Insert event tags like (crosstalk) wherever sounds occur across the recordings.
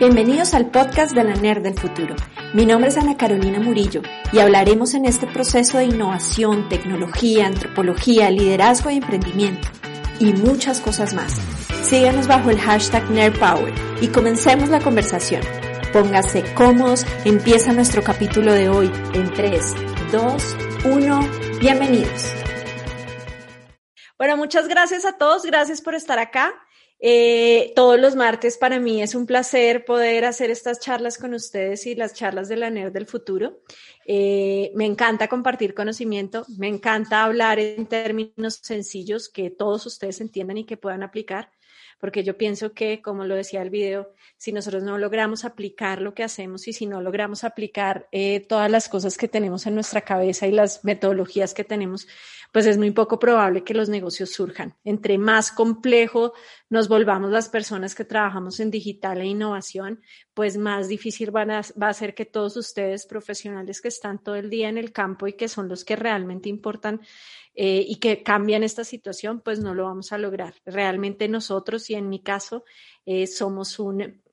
Bienvenidos al podcast de la NER del futuro. Mi nombre es Ana Carolina Murillo y hablaremos en este proceso de innovación, tecnología, antropología, liderazgo y emprendimiento y muchas cosas más. Síganos bajo el hashtag NERPower y comencemos la conversación. Póngase cómodos, empieza nuestro capítulo de hoy en 3, 2, 1, bienvenidos. Bueno, muchas gracias a todos, gracias por estar acá. Eh, todos los martes para mí es un placer poder hacer estas charlas con ustedes y las charlas de la NER del futuro. Eh, me encanta compartir conocimiento, me encanta hablar en términos sencillos que todos ustedes entiendan y que puedan aplicar, porque yo pienso que, como lo decía el video, si nosotros no logramos aplicar lo que hacemos y si no logramos aplicar eh, todas las cosas que tenemos en nuestra cabeza y las metodologías que tenemos, pues es muy poco probable que los negocios surjan. Entre más complejo nos volvamos las personas que trabajamos en digital e innovación, pues más difícil va a ser que todos ustedes, profesionales que están todo el día en el campo y que son los que realmente importan eh, y que cambian esta situación, pues no lo vamos a lograr. Realmente nosotros, y en mi caso, eh, somos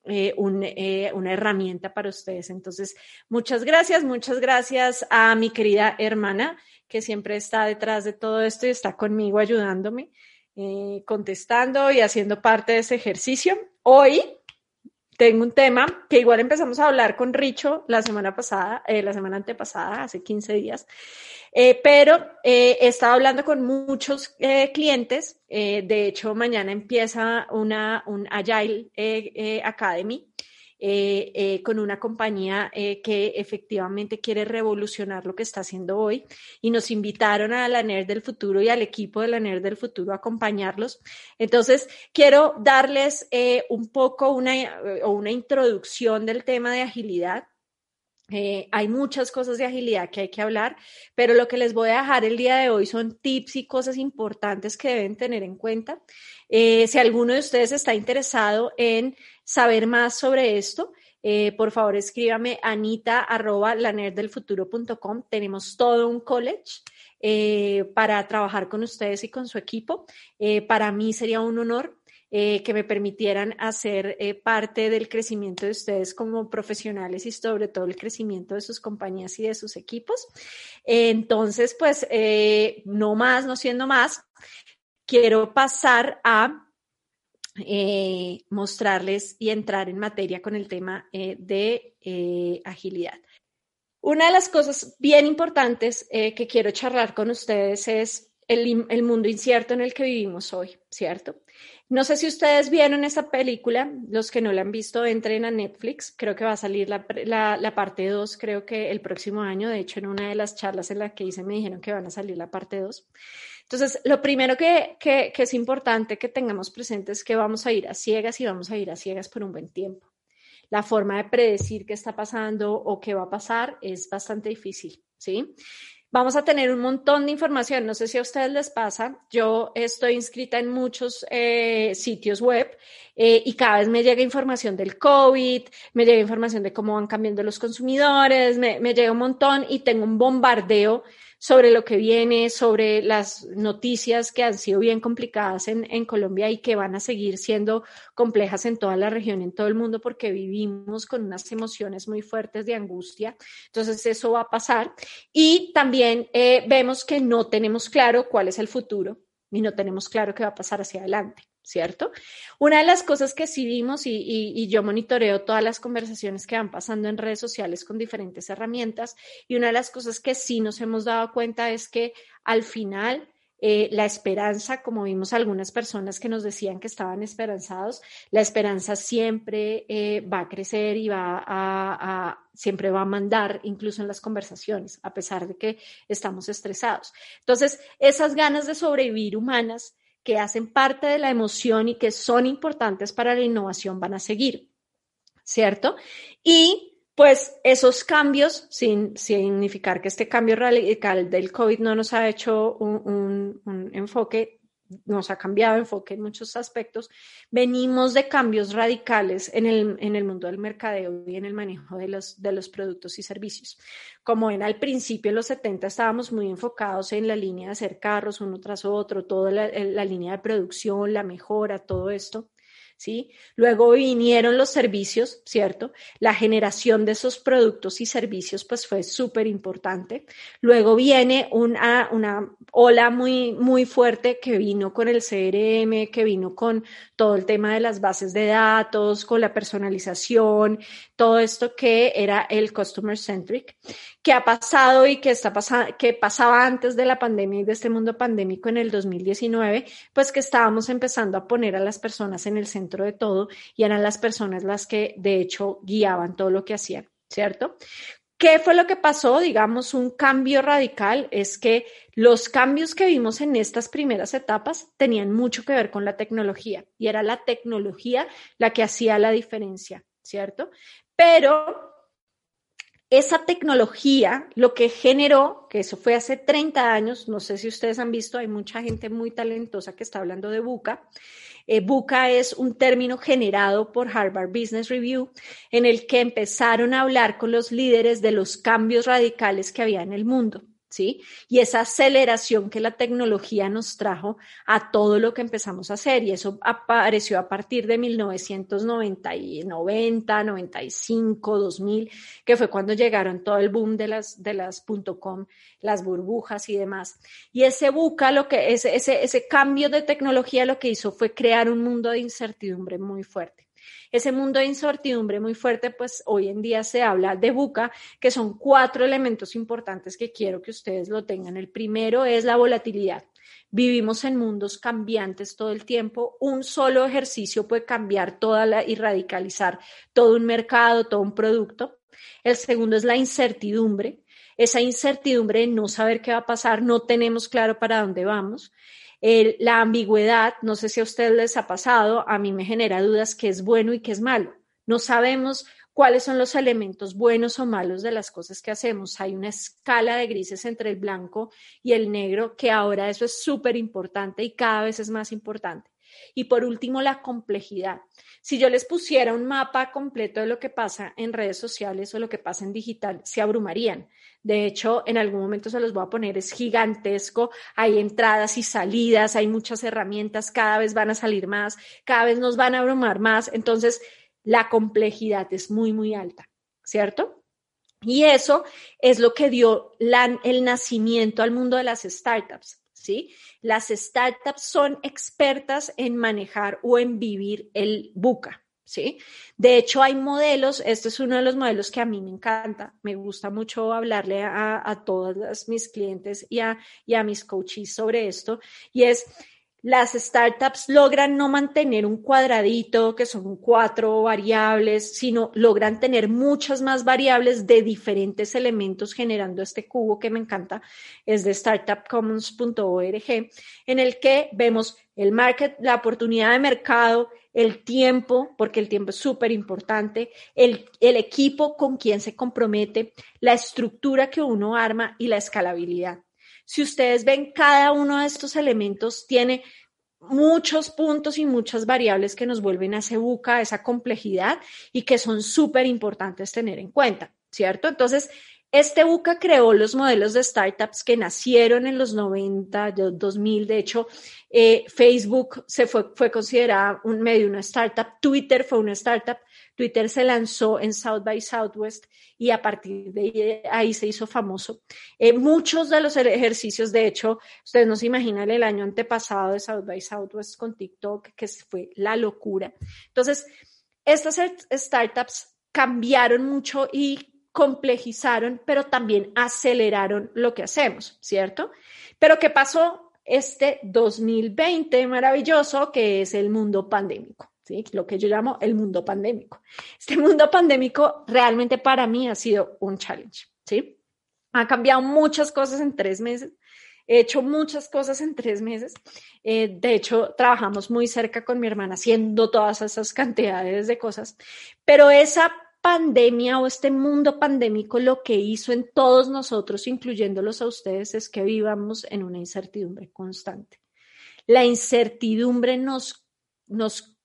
eh, un, una herramienta para ustedes. Entonces, muchas gracias, muchas gracias a mi querida hermana que siempre está detrás de todo esto y está conmigo ayudándome, eh, contestando y haciendo parte de ese ejercicio. Hoy tengo un tema que igual empezamos a hablar con Richo la semana pasada, eh, la semana antepasada, hace 15 días, eh, pero he estado hablando con muchos clientes. de hecho, mañana empieza una, un Agile Academy eh, eh, con una compañía eh, que efectivamente quiere revolucionar lo que está haciendo hoy y nos invitaron a la NER del futuro y al equipo de la NER del futuro a acompañarlos. Entonces, quiero darles un poco una, una introducción del tema de agilidad. hay muchas cosas de agilidad que hay que hablar, pero lo que les voy a dejar el día de hoy son tips y cosas importantes que deben tener en cuenta. si alguno de ustedes está interesado en saber más sobre esto, eh, por favor escríbame anita arroba lanerdelfuturo.com. Tenemos todo un college eh, para trabajar con ustedes y con su equipo. Eh, para mí sería un honor que me permitieran hacer parte del crecimiento de ustedes como profesionales y sobre todo el crecimiento de sus compañías y de sus equipos. entonces, pues, no más, no siendo más, quiero pasar a eh, mostrarles y entrar en materia con el tema eh, de eh, agilidad. Una de las cosas bien importantes que quiero charlar con ustedes es el, el, mundo incierto en el que vivimos hoy, ¿cierto? No sé si ustedes vieron esa película, los que no la han visto, entren a Netflix, creo que va a salir la, la, la parte 2, creo que el próximo año, de hecho en una de las charlas en la que hice me dijeron que van a salir la parte 2. Entonces, lo primero que, es importante que tengamos presente es que vamos a ir a ciegas y vamos a ir a ciegas por un buen tiempo. La forma de predecir qué está pasando o qué va a pasar es bastante difícil, ¿sí? Vamos a tener un montón de información. No sé si a ustedes les pasa. Yo estoy inscrita en muchos eh, sitios web eh, y cada vez me llega información del COVID, me llega información de cómo van cambiando los consumidores, me, me llega un montón y tengo un bombardeo sobre lo que viene, sobre las noticias que han sido bien complicadas en, en, Colombia y que van a seguir siendo complejas en toda la región, en todo el mundo, porque vivimos con unas emociones muy fuertes de angustia. Entonces, eso va a pasar. Y también eh, vemos que no tenemos claro cuál es el futuro y no tenemos claro qué va a pasar hacia adelante. ¿Cierto? Una de las cosas que sí vimos y, yo monitoreo todas las conversaciones que van pasando en redes sociales con diferentes herramientas y una de las cosas que sí nos hemos dado cuenta es que al final eh, la esperanza, como vimos algunas personas que nos decían que estaban esperanzados, la esperanza siempre eh, va a crecer y va a, siempre va a mandar, incluso en las conversaciones, a pesar de que estamos estresados. Entonces, esas ganas de sobrevivir humanas que hacen parte de la emoción y que son importantes para la innovación van a seguir, ¿cierto? Y pues esos cambios, sin significar que este cambio radical del COVID no nos ha hecho un, un enfoque nos ha cambiado enfoque en muchos aspectos, venimos de cambios radicales en el, en el mundo del mercadeo y en el manejo de los, de los productos y servicios. Como en al principio, en los 70, estábamos muy enfocados en la línea de hacer carros uno tras otro, toda la línea de producción, la mejora, todo esto. ¿Sí? Luego vinieron los servicios, ¿cierto? La generación de esos productos y servicios pues fue súper importante. Luego viene una, una ola muy, muy fuerte que vino con el CRM, que vino con todo el tema de las bases de datos, con la personalización, todo esto que era el customer centric, que ha pasado y que está que pasaba antes de la pandemia y de este mundo pandémico en el 2019, pues que estábamos empezando a poner a las personas en el centro de todo y eran las personas las que de hecho guiaban todo lo que hacían, ¿cierto? ¿Qué fue lo que pasó? Digamos, un cambio radical es que los cambios que vimos en estas primeras etapas tenían mucho que ver con la tecnología y era la tecnología la que hacía la diferencia, ¿cierto? Pero esa tecnología lo que generó, que eso fue hace 30 años, no sé si ustedes han visto, hay mucha gente muy talentosa que está hablando de Buca, eh, BUCA es un término generado por Harvard Business Review en el que empezaron a hablar con los líderes de los cambios radicales que había en el mundo. ¿Sí? Y esa aceleración que la tecnología nos trajo a todo lo que empezamos a hacer. Y eso apareció a partir de 1990, 90, 95, 2000, que fue cuando llegaron todo el boom de las, de las .com, las burbujas y demás. Y ese buca, lo que, ese, ese, ese cambio de tecnología lo que hizo fue crear un mundo de incertidumbre muy fuerte ese mundo de incertidumbre muy fuerte, pues hoy en día se habla de buca, que son cuatro elementos importantes que quiero que ustedes lo tengan. El primero es la volatilidad. Vivimos en mundos cambiantes todo el tiempo. Un solo ejercicio puede cambiar toda la y radicalizar todo un mercado, todo un producto. El segundo es la incertidumbre. Esa incertidumbre de no saber qué va a pasar, no tenemos claro para dónde vamos la ambigüedad, no sé si a ustedes les ha pasado, a mí me genera dudas qué es bueno y qué es malo. No sabemos cuáles son los elementos buenos o malos de las cosas que hacemos. Hay una escala de grises entre el blanco y el negro que ahora eso es súper importante y cada vez es más importante. Y por último, la complejidad. Si yo les pusiera un mapa completo de lo que pasa en redes sociales o lo que pasa en digital, se abrumarían. De hecho, en algún momento se los voy a poner, es gigantesco, hay entradas y salidas, hay muchas herramientas, cada vez van a salir más, cada vez nos van a abrumar más, entonces la complejidad es muy, muy alta, ¿cierto? Y eso es lo que dio el nacimiento al mundo de las startups, ¿sí? Las startups son expertas en manejar o en vivir el buca. ¿Sí? De hecho, hay modelos, este es uno de los modelos que a mí me encanta, me gusta mucho hablarle a, a todos mis clientes y a, y a mis coaches sobre esto, y es las startups logran no mantener un cuadradito que son cuatro variables, sino logran tener muchas más variables de diferentes elementos generando este cubo que me encanta, es de startupcommons.org, en el que vemos el market, la oportunidad de mercado, el tiempo, porque el tiempo es súper importante, el, el equipo con quien se compromete, la estructura que uno arma y la escalabilidad. Si ustedes ven, cada uno de estos elementos tiene muchos puntos y muchas variables que nos vuelven a ese buca, a esa complejidad y que son súper importantes tener en cuenta, ¿cierto? Entonces, este buca creó los modelos de startups que nacieron en los 90, 2000. De hecho, eh, Facebook se fue, fue considerada un medio, una startup. Twitter fue una startup. Twitter se lanzó en South by Southwest y a partir de ahí se hizo famoso. Eh, muchos de los ejercicios, de hecho, ustedes no se imaginan el año antepasado de South by Southwest con TikTok, que fue la locura. Entonces, estas startups cambiaron mucho y complejizaron, pero también aceleraron lo que hacemos, ¿cierto? Pero ¿qué pasó este 2020 maravilloso que es el mundo pandémico? ¿Sí? Lo que yo llamo el mundo pandémico. Este mundo pandémico realmente para mí ha sido un challenge, ¿sí? Ha cambiado muchas cosas en tres meses. He hecho muchas cosas en tres meses. Eh, de hecho, trabajamos muy cerca con mi hermana haciendo todas esas cantidades de cosas. Pero esa pandemia o este mundo pandémico lo que hizo en todos nosotros, incluyéndolos a ustedes, es que vivamos en una incertidumbre constante. La incertidumbre nos, nos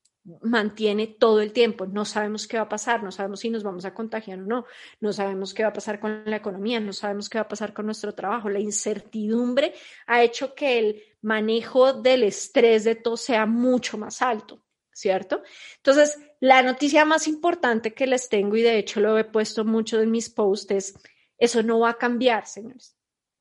mantiene todo el tiempo. No sabemos qué va a pasar, no sabemos si nos vamos a contagiar o no, no sabemos qué va a pasar con la economía, no sabemos qué va a pasar con nuestro trabajo. La incertidumbre ha hecho que el manejo del estrés de todo sea mucho más alto. ¿Cierto? Entonces, la noticia más importante que les tengo, y de hecho lo he puesto mucho en mis posts, es, eso no va a cambiar, señores.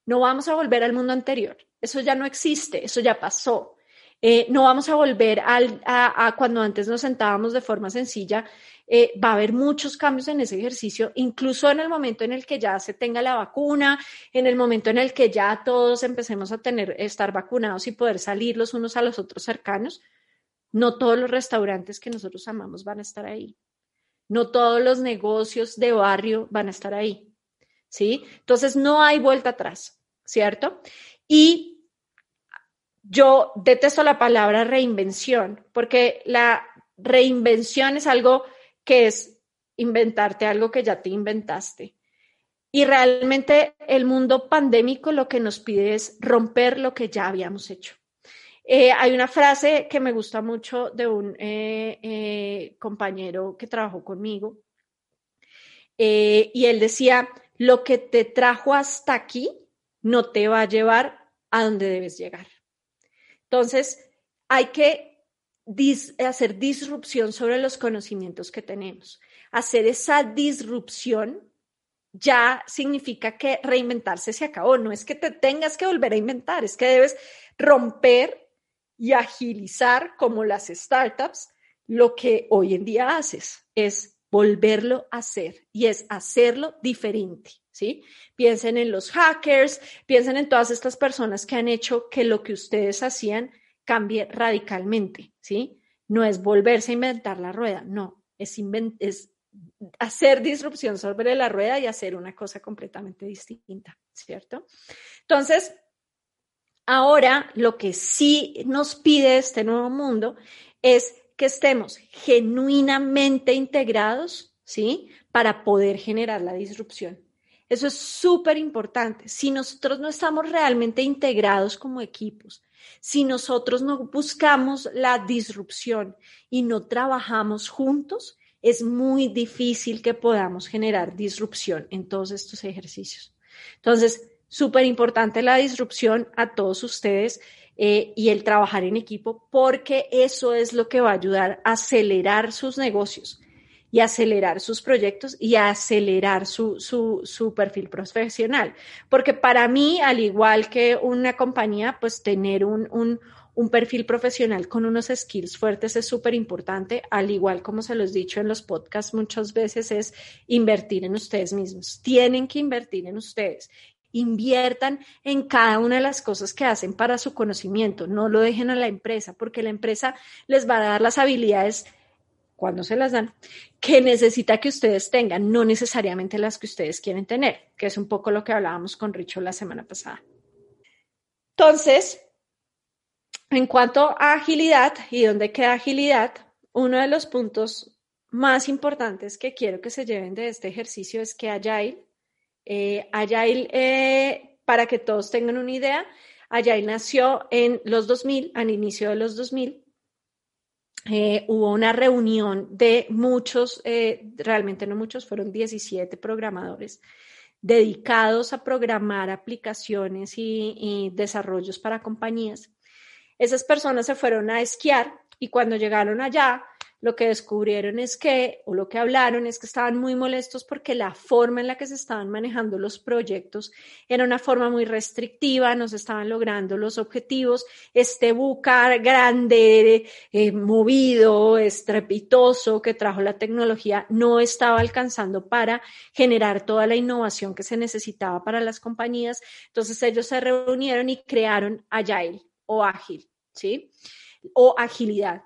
No vamos a volver al mundo anterior. Eso ya no existe, eso ya pasó. Eh, no vamos a volver al, a, cuando antes nos sentábamos de forma sencilla. Eh, va a haber muchos cambios en ese ejercicio, incluso en el momento en el que ya se tenga la vacuna, en el momento en el que ya todos empecemos a tener, estar vacunados y poder salir los unos a los otros cercanos. No todos los restaurantes que nosotros amamos van a estar ahí. No todos los negocios de barrio van a estar ahí. ¿Sí? Entonces no hay vuelta atrás, ¿cierto? Y yo detesto la palabra reinvención, porque la reinvención es algo que es inventarte algo que ya te inventaste. Y realmente el mundo pandémico lo que nos pide es romper lo que ya habíamos hecho. Eh, hay una frase que me gusta mucho de un eh, eh, compañero que trabajó conmigo y él decía, lo que te trajo hasta aquí no te va a llevar a donde debes llegar. Entonces, hay que hacer disrupción sobre los conocimientos que tenemos. Hacer esa disrupción ya significa que reinventarse se acabó. No es que te tengas que volver a inventar, es que debes romper y agilizar como las startups lo que hoy en día haces es volverlo a hacer y es hacerlo diferente, ¿sí? Piensen en los hackers, piensen en todas estas personas que han hecho que lo que ustedes hacían cambie radicalmente, ¿sí? No es volverse a inventar la rueda, no, es, es hacer disrupción sobre la rueda y hacer una cosa completamente distinta, ¿cierto? Entonces, Ahora, lo que sí nos pide este nuevo mundo es que estemos genuinamente integrados, ¿sí? Para poder generar la disrupción. Eso es súper importante. Si nosotros no estamos realmente integrados como equipos, si nosotros no buscamos la disrupción y no trabajamos juntos, es muy difícil que podamos generar disrupción en todos estos ejercicios. Entonces, súper importante la disrupción a todos ustedes eh, y el trabajar en equipo, porque eso es lo que va a ayudar a acelerar sus negocios y acelerar sus proyectos y acelerar su, su, perfil profesional. Porque para mí, al igual que una compañía, pues tener un, un, un perfil profesional con unos skills fuertes es súper importante, al igual como se los he dicho en los podcasts muchas veces, es invertir en ustedes mismos. Tienen que invertir en ustedes inviertan en cada una de las cosas que hacen para su conocimiento, no lo dejen a la empresa, porque la empresa les va a dar las habilidades cuando se las dan, que necesita que ustedes tengan, no necesariamente las que ustedes quieren tener, que es un poco lo que hablábamos con Richo la semana pasada. Entonces, en cuanto a agilidad y dónde queda agilidad, uno de los puntos más importantes que quiero que se lleven de este ejercicio es que Agile eh, eh, para que todos tengan una idea, Agile nació en los 2000, al inicio de los 2000. Eh, hubo una reunión de muchos, eh, realmente no muchos, fueron 17 programadores dedicados a programar aplicaciones y desarrollos para compañías. Esas personas se fueron a esquiar y cuando llegaron allá, lo que descubrieron es que, o lo que hablaron es que estaban muy molestos porque la forma en la que se estaban manejando los proyectos era una forma muy restrictiva, no se estaban logrando los objetivos. Este bucar grande, eh, movido, estrepitoso que trajo la tecnología no estaba alcanzando para generar toda la innovación que se necesitaba para las compañías. Entonces ellos se reunieron y crearon Agile o Ágil, ¿sí? O agilidad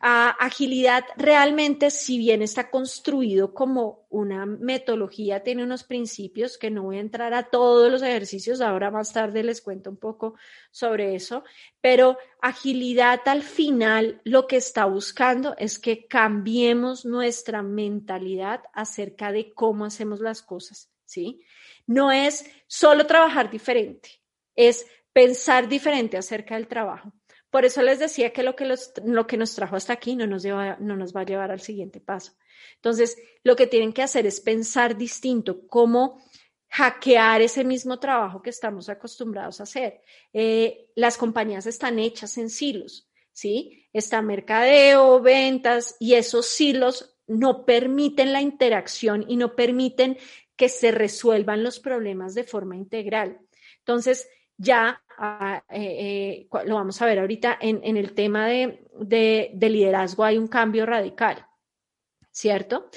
agilidad realmente, si bien está construido como una metodología, tiene unos principios que no voy a entrar a todos los ejercicios, ahora más tarde les cuento un poco sobre eso, pero agilidad al final lo que está buscando es que cambiemos nuestra mentalidad acerca de cómo hacemos las cosas, ¿sí? No es solo trabajar diferente, es pensar diferente acerca del trabajo. Por eso les decía que lo que, lo que nos trajo hasta aquí no nos, lleva, no nos va a llevar al siguiente paso. Entonces, lo que tienen que hacer es pensar distinto, cómo hackear ese mismo trabajo que estamos acostumbrados a hacer. Eh, las compañías están hechas en silos, ¿sí? está mercadeo, ventas, y esos silos no permiten la interacción y no permiten que se resuelvan los problemas de forma integral. Entonces, ya ah, eh, eh, lo vamos a ver ahorita en, el tema de, de, liderazgo, hay un cambio radical, ¿cierto?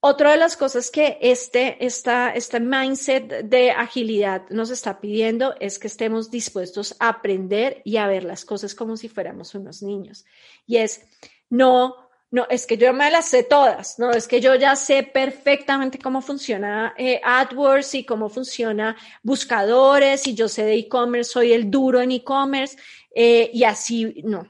Otra de las cosas que este, esta, este mindset de agilidad nos está pidiendo es que estemos dispuestos a aprender y a ver las cosas como si fuéramos unos niños. Y es, no no, es que yo me las sé todas, no, es que yo ya sé perfectamente cómo funciona eh, AdWords y cómo funciona buscadores y yo sé de e-commerce, soy el duro en e-commerce eh, y así, no,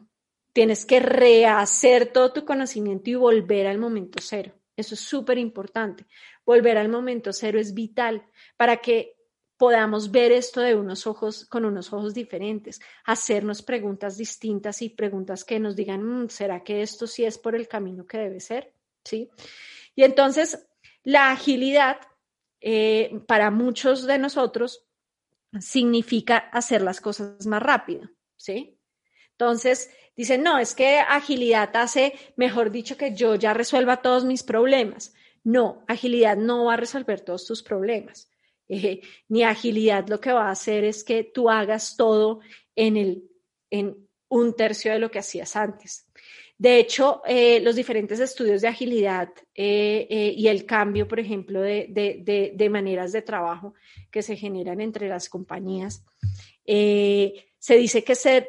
tienes que rehacer todo tu conocimiento y volver al momento cero. Eso es súper importante. Volver al momento cero es vital para que podamos ver esto de unos ojos, con unos ojos diferentes, hacernos preguntas distintas y preguntas que nos digan, mm, ¿será que esto sí es por el camino que debe ser? ¿Sí? Y entonces, la agilidad eh, para muchos de nosotros significa hacer las cosas más rápido, ¿sí? Entonces, dicen, no, es que agilidad hace, mejor dicho, que yo ya resuelva todos mis problemas. No, agilidad no va a resolver todos tus problemas. Eh, ni agilidad lo que va a hacer es que tú hagas todo en, el, en un tercio de lo que hacías antes. De hecho, eh, los diferentes estudios de agilidad eh, y el cambio, por ejemplo, de, maneras de trabajo que se generan entre las compañías, se dice que, se,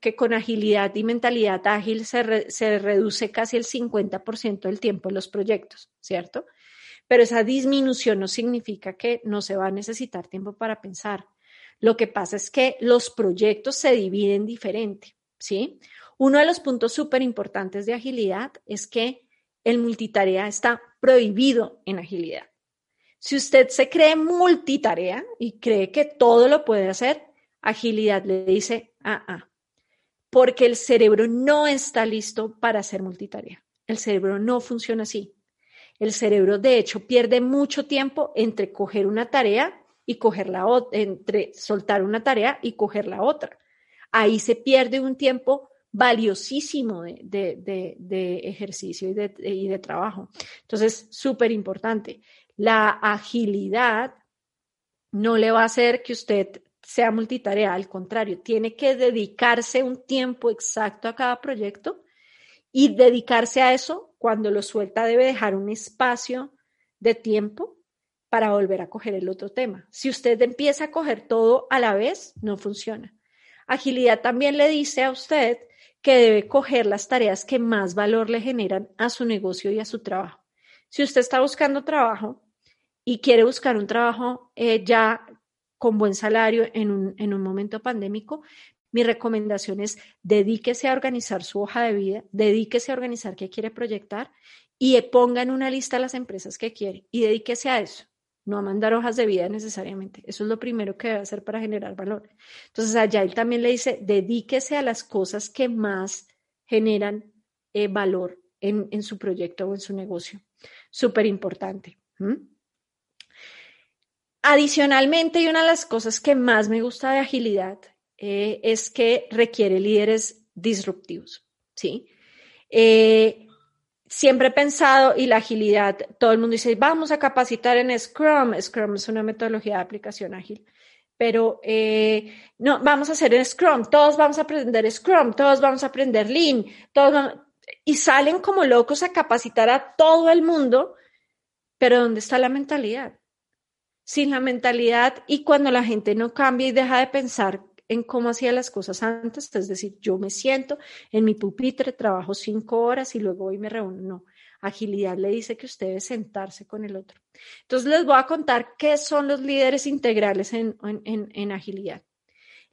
que con agilidad y mentalidad ágil se, se reduce casi el 50% del tiempo en los proyectos, ¿cierto? Pero esa disminución no significa que no se va a necesitar tiempo para pensar. Lo que pasa es que los proyectos se dividen diferente, ¿sí? Uno de los puntos súper importantes de agilidad es que el multitarea está prohibido en agilidad. Si usted se cree multitarea y cree que todo lo puede hacer, agilidad le dice, ah, ah, porque el cerebro no está listo para hacer multitarea. El cerebro no funciona así. El cerebro, de hecho, pierde mucho tiempo entre coger una tarea y coger la otra, entre soltar una tarea y coger la otra. Ahí se pierde un tiempo valiosísimo de, ejercicio y de, y de trabajo. Entonces, súper importante. La agilidad no le va a hacer que usted sea multitarea, al contrario, tiene que dedicarse un tiempo exacto a cada proyecto y dedicarse a eso cuando lo suelta debe dejar un espacio de tiempo para volver a coger el otro tema. Si usted empieza a coger todo a la vez, no funciona. Agilidad también le dice a usted que debe coger las tareas que más valor le generan a su negocio y a su trabajo. Si usted está buscando trabajo y quiere buscar un trabajo eh, ya con buen salario en un, en un momento pandémico, mi recomendación es dedíquese a organizar su hoja de vida, dedíquese a organizar qué quiere proyectar y ponga en una lista las empresas que quiere y dedíquese a eso, no a mandar hojas de vida necesariamente. Eso es lo primero que debe hacer para generar valor. Entonces, allá él también le dice, dedíquese a las cosas que más generan eh, valor en, su proyecto o en su negocio. Súper importante. Adicionalmente, y una de las cosas que más me gusta de agilidad eh, es que requiere líderes disruptivos, ¿sí? Eh, siempre he pensado, y la agilidad, todo el mundo dice, vamos a capacitar en Scrum. Scrum es una metodología de aplicación ágil. Pero eh, no, vamos a hacer en Scrum, todos vamos a aprender Scrum, todos vamos a aprender Lean, todos y salen como locos a capacitar a todo el mundo, pero ¿dónde está la mentalidad? Sin la mentalidad y cuando la gente no cambia y deja de pensar en cómo hacía las cosas antes, es decir, yo me siento en mi pupitre, trabajo cinco horas y luego hoy me reúno. No, agilidad le dice que usted debe sentarse con el otro. Entonces les voy a contar qué son los líderes integrales en, en agilidad.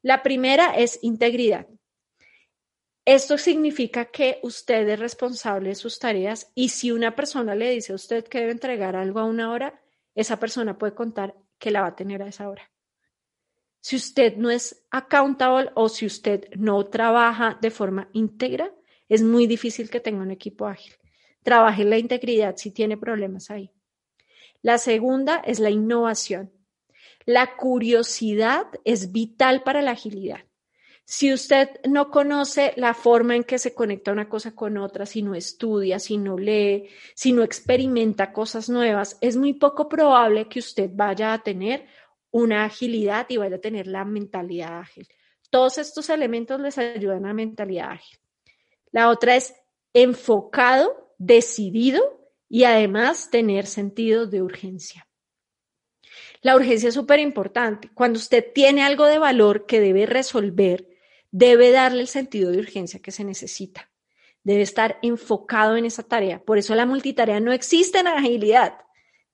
La primera es integridad. Esto significa que usted es responsable de sus tareas y si una persona le dice a usted que debe entregar algo a una hora, esa persona puede contar que la va a tener a esa hora. Si usted no es accountable o si usted no trabaja de forma íntegra, es muy difícil que tenga un equipo ágil. Trabaje la integridad si tiene problemas ahí. La segunda es la innovación. La curiosidad es vital para la agilidad. Si usted no conoce la forma en que se conecta una cosa con otra, si no estudia, si no lee, si no experimenta cosas nuevas, es muy poco probable que usted vaya a tener una agilidad y vaya a tener la mentalidad ágil. Todos estos elementos les ayudan a mentalidad ágil. La otra es enfocado, decidido y además tener sentido de urgencia. La urgencia es súper importante. Cuando usted tiene algo de valor que debe resolver, debe darle el sentido de urgencia que se necesita. Debe estar enfocado en esa tarea. Por eso la multitarea no existe en agilidad.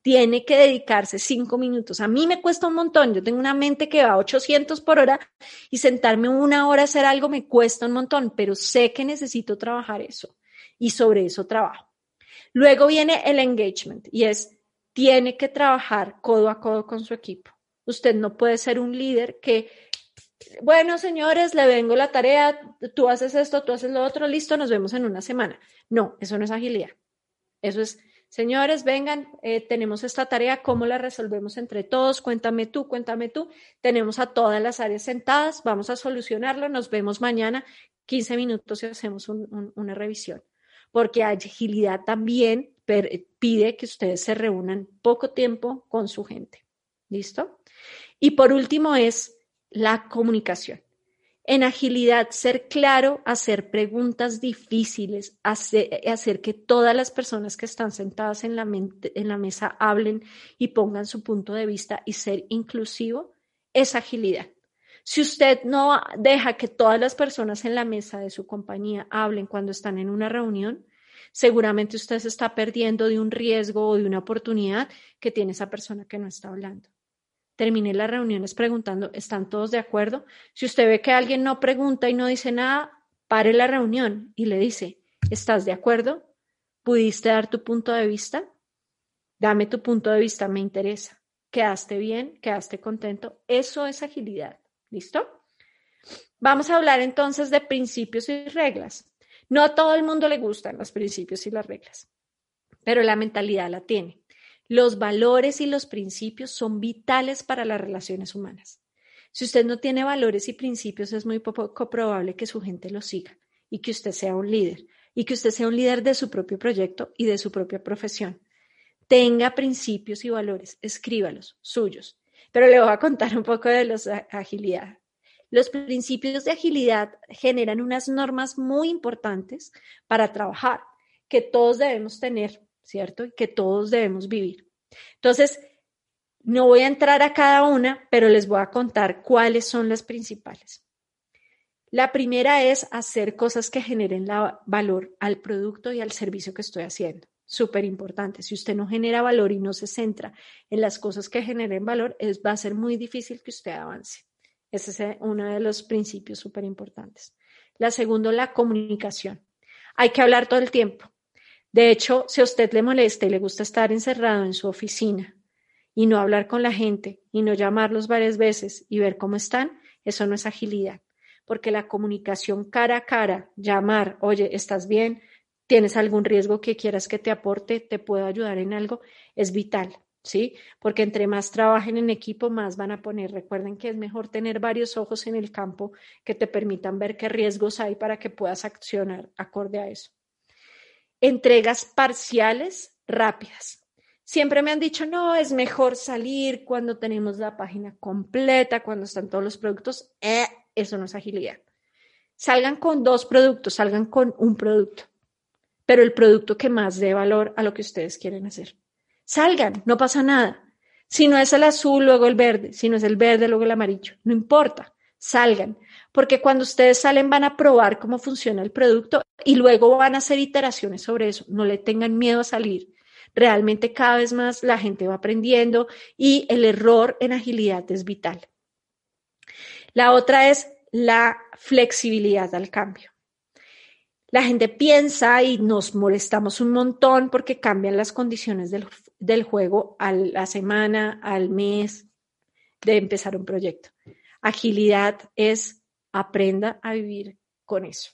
Tiene que dedicarse cinco minutos. A mí me cuesta un montón. Yo tengo una mente que va a 800 por hora y sentarme una hora a hacer algo me cuesta un montón, pero sé que necesito trabajar eso y sobre eso trabajo. Luego viene el engagement y es, tiene que trabajar codo a codo con su equipo. Usted no puede ser un líder que bueno, señores, le vengo la tarea, tú haces esto, tú haces lo otro, listo, nos vemos en una semana. No, eso no es agilidad. Eso es, señores, vengan, eh, tenemos esta tarea, ¿cómo la resolvemos entre todos? Cuéntame tú, cuéntame tú. Tenemos a todas las áreas sentadas, vamos a solucionarlo, nos vemos mañana, 15 minutos y hacemos una revisión. Porque agilidad también pide que ustedes se reúnan poco tiempo con su gente. ¿Listo? Y por último es la comunicación. En agilidad, ser claro, hacer preguntas difíciles, hacer, que todas las personas que están sentadas en la, en la mesa hablen y pongan su punto de vista y ser inclusivo, es agilidad. Si usted no deja que todas las personas en la mesa de su compañía hablen cuando están en una reunión, seguramente usted se está perdiendo de un riesgo o de una oportunidad que tiene esa persona que no está hablando termine las reuniones preguntando, ¿están todos de acuerdo? Si usted ve que alguien no pregunta y no dice nada, pare la reunión y le dice, ¿estás de acuerdo? ¿Pudiste dar tu punto de vista? Dame tu punto de vista, me interesa. ¿Quedaste bien? ¿Quedaste contento? Eso es agilidad. ¿Listo? Vamos a hablar entonces de principios y reglas. No a todo el mundo le gustan los principios y las reglas, pero la mentalidad la tiene. Los valores y los principios son vitales para las relaciones humanas. Si usted no tiene valores y principios, es muy poco probable que su gente los siga y que usted sea un líder y que usted sea un líder de su propio proyecto y de su propia profesión. Tenga principios y valores, escríbalos, suyos. Pero le voy a contar un poco de los agilidad. Los principios de agilidad generan unas normas muy importantes para trabajar que todos debemos tener ¿cierto? Y que todos debemos vivir. Entonces, no voy a entrar a cada una, pero les voy a contar cuáles son las principales. La primera es hacer cosas que generen valor al producto y al servicio que estoy haciendo. Súper importante. Si usted no genera valor y no se centra en las cosas que generen valor, es, va a ser muy difícil que usted avance. Ese es uno de los principios súper importantes. La segunda, la comunicación. Hay que hablar todo el tiempo. De hecho, si a usted le molesta y le gusta estar encerrado en su oficina y no hablar con la gente y no llamarlos varias veces y ver cómo están, eso no es agilidad, porque la comunicación cara a cara, llamar, oye, ¿estás bien? ¿Tienes algún riesgo que quieras que te aporte? ¿Te puedo ayudar en algo? Es vital, ¿sí? Porque entre más trabajen en equipo, más van a poner. Recuerden que es mejor tener varios ojos en el campo que te permitan ver qué riesgos hay para que puedas accionar acorde a eso entregas parciales rápidas. Siempre me han dicho, no, es mejor salir cuando tenemos la página completa, cuando están todos los productos. Eh, eso no es agilidad. Salgan con dos productos, salgan con un producto, pero el producto que más dé valor a lo que ustedes quieren hacer. Salgan, no pasa nada. Si no es el azul, luego el verde. Si no es el verde, luego el amarillo. No importa. Salgan porque cuando ustedes salen van a probar cómo funciona el producto y luego van a hacer iteraciones sobre eso. No le tengan miedo a salir. Realmente cada vez más la gente va aprendiendo y el error en agilidad es vital. La otra es la flexibilidad al cambio. La gente piensa y nos molestamos un montón porque cambian las condiciones del, del juego a la semana, al mes de empezar un proyecto. Agilidad es aprenda a vivir con eso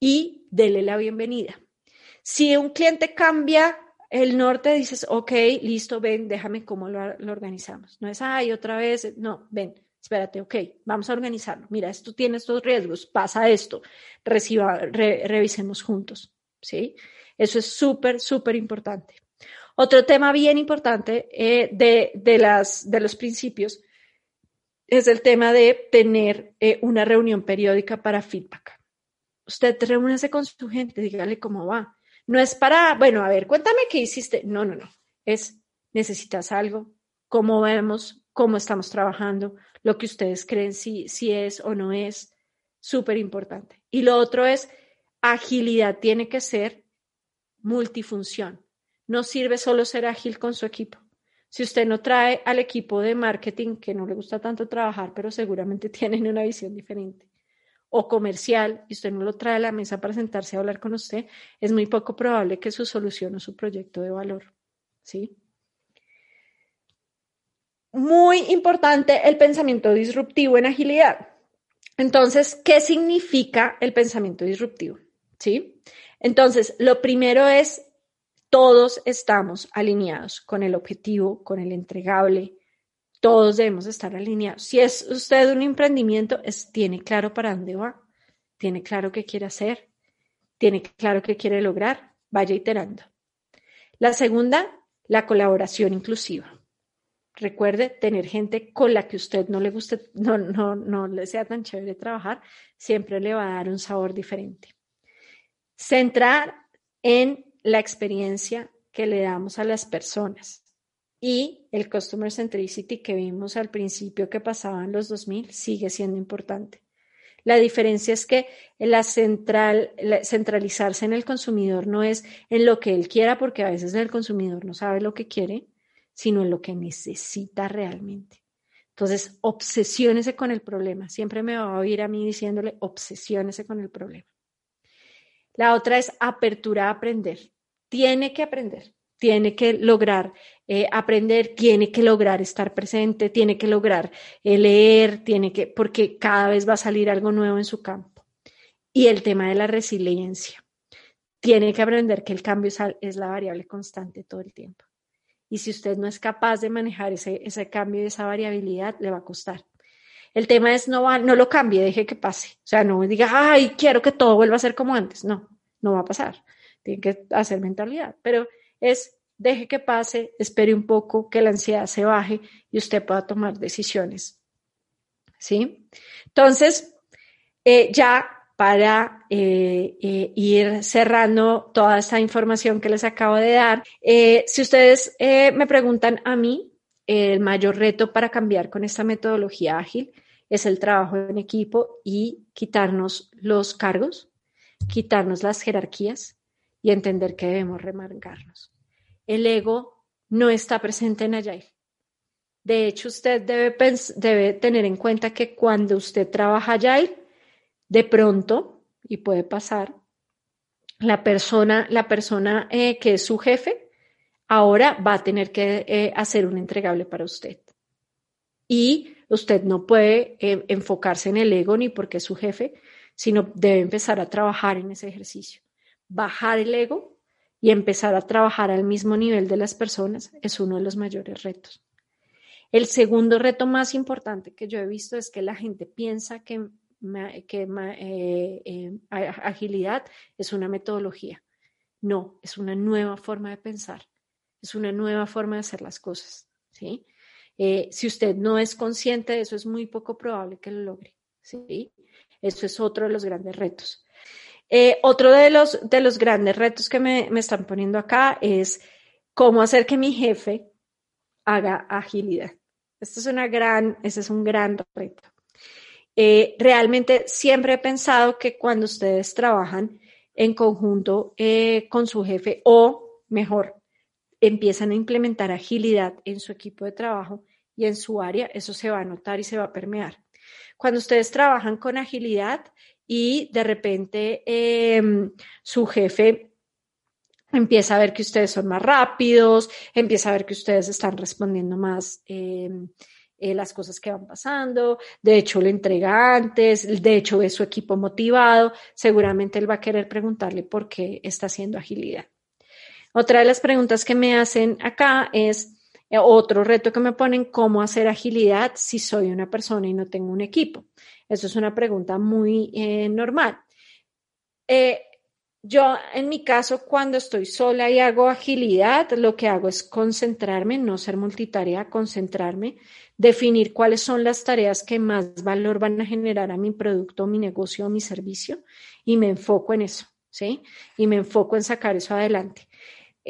y dele la bienvenida. Si un cliente cambia el norte, dices, ok, listo, ven, déjame cómo lo, organizamos. No es, ay, otra vez, no, ven, espérate, ok, vamos a organizarlo. Mira, esto tiene estos riesgos, pasa esto, reciba, revisemos juntos, ¿sí? Eso es súper, súper importante. Otro tema bien importante eh, de, de, las, de los principios es el tema de tener eh, una reunión periódica para feedback. Usted reúnese con su gente, dígale cómo va. No es para, bueno, a ver, cuéntame qué hiciste. No, no, no. Es, necesitas algo, cómo vemos, cómo estamos trabajando, lo que ustedes creen si, si es o no es, súper importante. Y lo otro es, agilidad tiene que ser multifunción. No sirve solo ser ágil con su equipo. Si usted no trae al equipo de marketing, que no le gusta tanto trabajar, pero seguramente (laughs) tienen una visión diferente, o comercial, y usted no lo trae a la mesa para sentarse a hablar con usted, es muy poco probable que su solución o su proyecto de valor. ¿Sí? Muy importante el pensamiento disruptivo en agilidad. Entonces, ¿qué significa el pensamiento disruptivo? ¿Sí? Entonces, lo primero es todos estamos alineados con el objetivo, con el entregable. Todos debemos estar alineados. Si es usted un emprendimiento, tiene claro para dónde va, tiene claro qué quiere hacer, tiene claro qué quiere lograr, vaya iterando. La segunda, la colaboración inclusiva. Recuerde tener gente con la que usted no le guste, no, no, no le sea tan chévere trabajar, siempre le va a dar un sabor diferente. Centrar en la experiencia que le damos a las personas. Y el Customer Centricity que vimos al principio que pasaba en los 2000 sigue siendo importante. La diferencia es que la central, centralizarse en el consumidor no es en lo que él quiera, porque a veces el consumidor no sabe lo que quiere, sino en lo que necesita realmente. Entonces, obsesiónese con el problema. Siempre me va a oír a mí diciéndole, obsesiónese con el problema. La otra es apertura a aprender. Tiene que aprender, tiene que lograr eh, aprender, tiene que lograr estar presente, tiene que lograr eh, leer, tiene que, porque cada vez va a salir algo nuevo en su campo. Y el tema de la resiliencia. Tiene que aprender que el cambio es, la variable constante todo el tiempo. Y si usted no es capaz de manejar ese, ese cambio y esa variabilidad, le va a costar. El tema es no, va, no lo cambie, deje que pase. O sea, no diga, ay, quiero que todo vuelva a ser como antes. No, no va a pasar. Tiene que hacer mentalidad. Pero es, deje que pase, espere un poco, que la ansiedad se baje y usted pueda tomar decisiones. ¿Sí? Entonces, eh, ya para eh, eh, ir cerrando toda esta información que les acabo de dar, si ustedes me preguntan a mí, el mayor reto para cambiar con esta metodología ágil es el trabajo en equipo y quitarnos los cargos, quitarnos las jerarquías y entender que debemos remarcarnos. El ego no está presente en Agile. De hecho, usted debe, debe tener en cuenta que cuando usted trabaja Agile, de pronto, y puede pasar, la persona, la persona eh, que es su jefe, ahora va a tener que eh, hacer un entregable para usted. Y usted no puede eh, enfocarse en el ego ni porque es su jefe, sino debe empezar a trabajar en ese ejercicio. Bajar el ego y empezar a trabajar al mismo nivel de las personas es uno de los mayores retos. El segundo reto más importante que yo he visto es que la gente piensa que, eh, agilidad es una metodología. No, es una nueva forma de pensar es una nueva forma de hacer las cosas, ¿sí? Eh, si usted no es consciente de eso, es muy poco probable que lo logre, ¿sí? Eso es otro de los grandes retos. Eh, otro de los, de los grandes retos que me, me están poniendo acá es cómo hacer que mi jefe haga agilidad. Esto es una gran, ese es un gran reto. Eh, realmente siempre he pensado que cuando ustedes trabajan en conjunto con su jefe o mejor, empiezan a implementar agilidad en su equipo de trabajo y en su área, eso se va a notar y se va a permear. Cuando ustedes trabajan con agilidad y de repente em, su jefe empieza a ver que ustedes son más rápidos, empieza a ver que ustedes están respondiendo más em, eh, las cosas que van pasando, de hecho le entrega antes, de hecho ve su equipo motivado, seguramente él va a querer preguntarle por qué está haciendo agilidad. Otra de las preguntas que me hacen acá es, Eh, otro reto que me ponen, ¿cómo hacer agilidad si soy una persona y no tengo un equipo? Eso es una pregunta muy eh, normal. Eh, yo, en mi caso, cuando estoy sola y hago agilidad, lo que hago es concentrarme, no ser multitarea, concentrarme, definir cuáles son las tareas que más valor van a generar a mi producto, mi negocio mi servicio y me enfoco en eso, ¿sí? Y me enfoco en sacar eso adelante.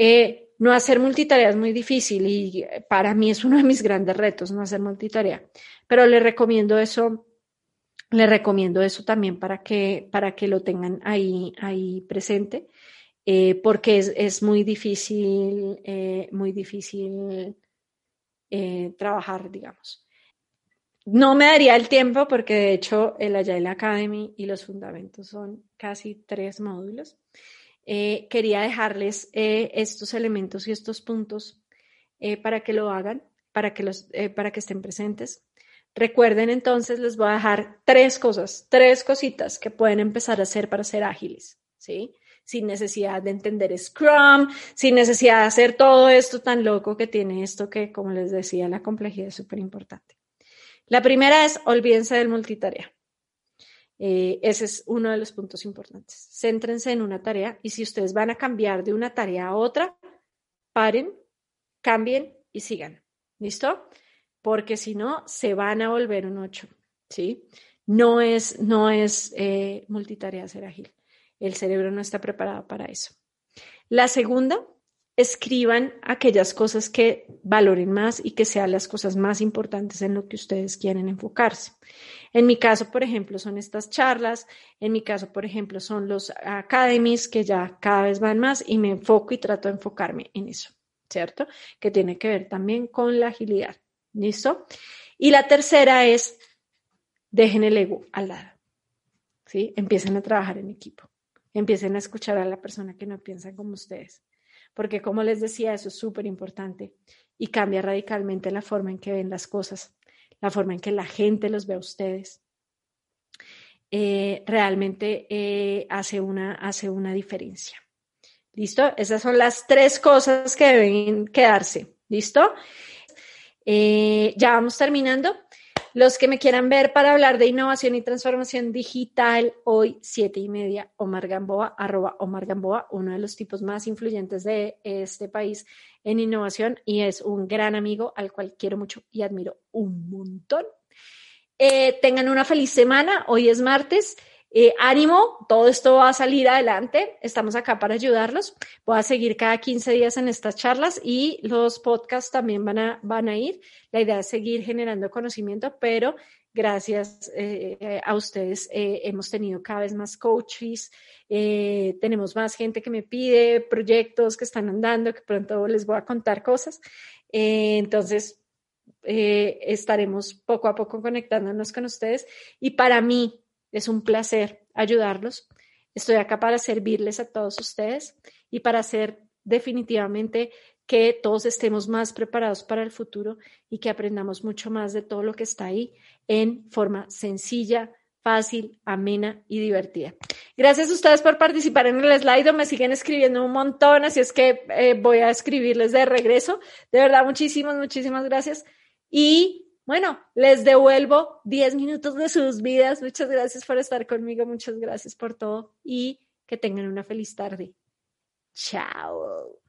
Eh, no hacer multitarea es muy difícil y para mí es uno de mis grandes retos, no hacer multitarea, pero le recomiendo eso le recomiendo eso también para que, para que lo tengan ahí, ahí presente, eh, porque es, es, muy difícil, eh, muy difícil eh, trabajar, digamos. No me daría el tiempo porque de hecho el Agile Academy y los fundamentos son casi tres módulos. Quería dejarles estos elementos y estos puntos para que lo hagan, para que, los, para que estén presentes. Recuerden entonces, les voy a dejar tres cosas, tres cositas que pueden empezar a hacer para ser ágiles, ¿sí? Sin necesidad de entender Scrum, sin necesidad de hacer todo esto tan loco que tiene esto que, como les decía, la complejidad es súper importante. La primera es, olvídense del multitarea. Eh, ese es uno de los puntos importantes. Céntrense en una tarea y si ustedes van a cambiar de una tarea a otra, paren, cambien y sigan. ¿Listo? porque si no, se van a volver un 8, ¿sí? No es, no es eh, multitarea ser ágil. El cerebro no está preparado para eso. La segunda, escriban aquellas cosas que valoren más y que sean las cosas más importantes en lo que ustedes quieren enfocarse. En mi caso, por ejemplo, son estas charlas, en mi caso, por ejemplo, son los academies que ya cada vez van más y me enfoco y trato de enfocarme en eso, ¿cierto? Que tiene que ver también con la agilidad. ¿Listo? Y la tercera es, dejen el ego al lado. ¿Sí? Empiecen a trabajar en equipo. Empiecen a escuchar a la persona que no piensa como ustedes. Porque como les decía, eso es súper importante y cambia radicalmente la forma en que ven las cosas, la forma en que la gente los ve a ustedes. Eh, realmente eh, hace, una, hace una diferencia. ¿Listo? Esas son las tres cosas que deben quedarse. ¿Listo? Eh, ya vamos terminando. Los que me quieran ver para hablar de innovación y transformación digital, hoy siete y media, Omar Gamboa, arroba Omar Gamboa, uno de los tipos más influyentes de este país en innovación y es un gran amigo al cual quiero mucho y admiro un montón. Eh, tengan una feliz semana, hoy es martes. Eh, ánimo, todo esto va a salir adelante. Estamos acá para ayudarlos. Voy a seguir cada 15 días en estas charlas y los podcasts también van a, van a ir. La idea es seguir generando conocimiento, pero gracias eh, a ustedes eh, hemos tenido cada vez más coaches, tenemos más gente que me pide proyectos que están andando, que pronto les voy a contar cosas. entonces, estaremos poco a poco conectándonos con ustedes y para mí es un placer ayudarlos. Estoy acá para servirles a todos ustedes y para hacer definitivamente que todos estemos más preparados para el futuro y que aprendamos mucho más de todo lo que está ahí en forma sencilla, fácil, amena y divertida. Gracias a ustedes por participar en el slide. Me siguen escribiendo un montón, así es que eh, voy a escribirles de regreso. De verdad, muchísimas, muchísimas gracias. Y bueno, les devuelvo 10 minutos de sus vidas. Muchas gracias por estar conmigo, muchas gracias por todo y que tengan una feliz tarde. Chao.